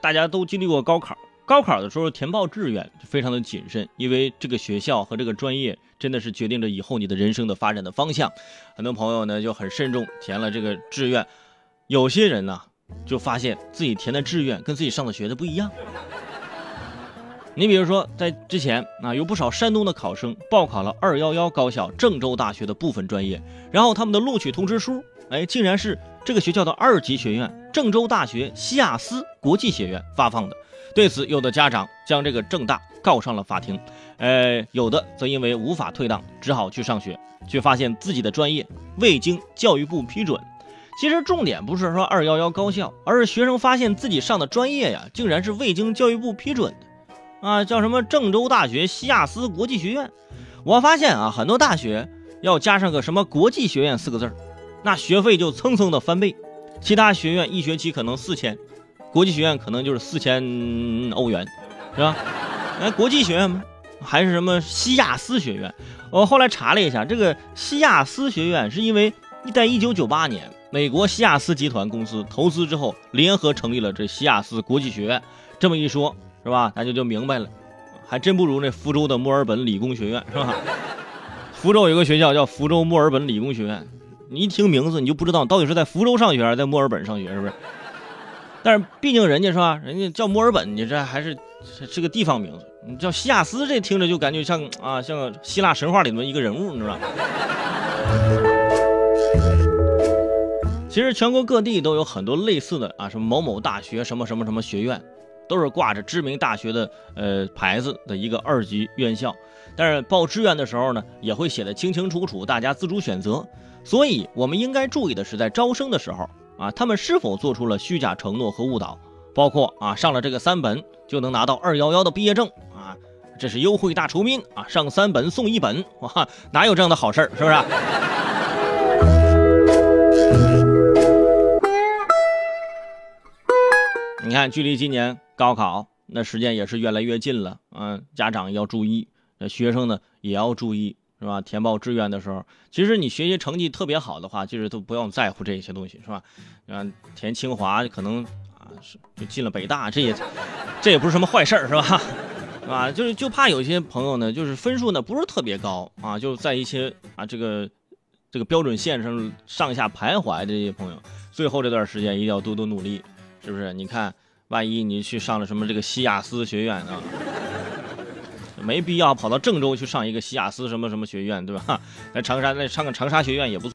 大家都经历过高考，高考的时候填报志愿非常的谨慎，因为这个学校和这个专业真的是决定着以后你的人生的发展的方向。很多朋友呢就很慎重填了这个志愿，有些人呢就发现自己填的志愿跟自己上的学的不一样。你比如说，在之前啊，有不少山东的考生报考了二幺幺高校郑州大学的部分专业，然后他们的录取通知书，哎，竟然是这个学校的二级学院郑州大学西亚斯国际学院发放的。对此，有的家长将这个郑大告上了法庭，呃，有的则因为无法退档，只好去上学，却发现自己的专业未经教育部批准。其实重点不是说二幺幺高校，而是学生发现自己上的专业呀，竟然是未经教育部批准的。啊，叫什么郑州大学西亚斯国际学院？我发现啊，很多大学要加上个什么国际学院四个字儿那学费就蹭蹭的翻倍。其他学院一学期可能四千，国际学院可能就是四千欧元，是吧？哎，国际学院吗？还是什么西亚斯学院？我后来查了一下，这个西亚斯学院是因为在一九九八年，美国西亚斯集团公司投资之后，联合成立了这西亚斯国际学院。这么一说。是吧？大家就明白了，还真不如那福州的墨尔本理工学院，是吧？福州有个学校叫福州墨尔本理工学院，你一听名字你就不知道到底是在福州上学还是在墨尔本上学，是不是？但是毕竟人家是吧，人家叫墨尔本，你这还是是个地方名字。你叫西亚斯，这听着就感觉像啊，像希腊神话里面一个人物，你知道吧？其实全国各地都有很多类似的啊，什么某某大学，什么什么什么学院。都是挂着知名大学的呃牌子的一个二级院校，但是报志愿的时候呢，也会写的清清楚楚，大家自主选择。所以，我们应该注意的是，在招生的时候啊，他们是否做出了虚假承诺和误导，包括啊上了这个三本就能拿到二幺幺的毕业证啊，这是优惠大酬宾啊，上三本送一本，哇，哪有这样的好事儿，是不是？你看，距离今年。高考那时间也是越来越近了，嗯，家长要注意，那学生呢也要注意，是吧？填报志愿的时候，其实你学习成绩特别好的话，其实都不用在乎这些东西，是吧？嗯，填清华可能啊是就进了北大，这也这也不是什么坏事儿，是吧？啊？就是就怕有些朋友呢，就是分数呢不是特别高啊，就在一些啊这个这个标准线上上下徘徊的这些朋友，最后这段时间一定要多多努力，是不是？你看。万一你去上了什么这个西亚斯学院啊，没必要跑到郑州去上一个西亚斯什么什么学院，对吧？在长沙那上个长沙学院也不错。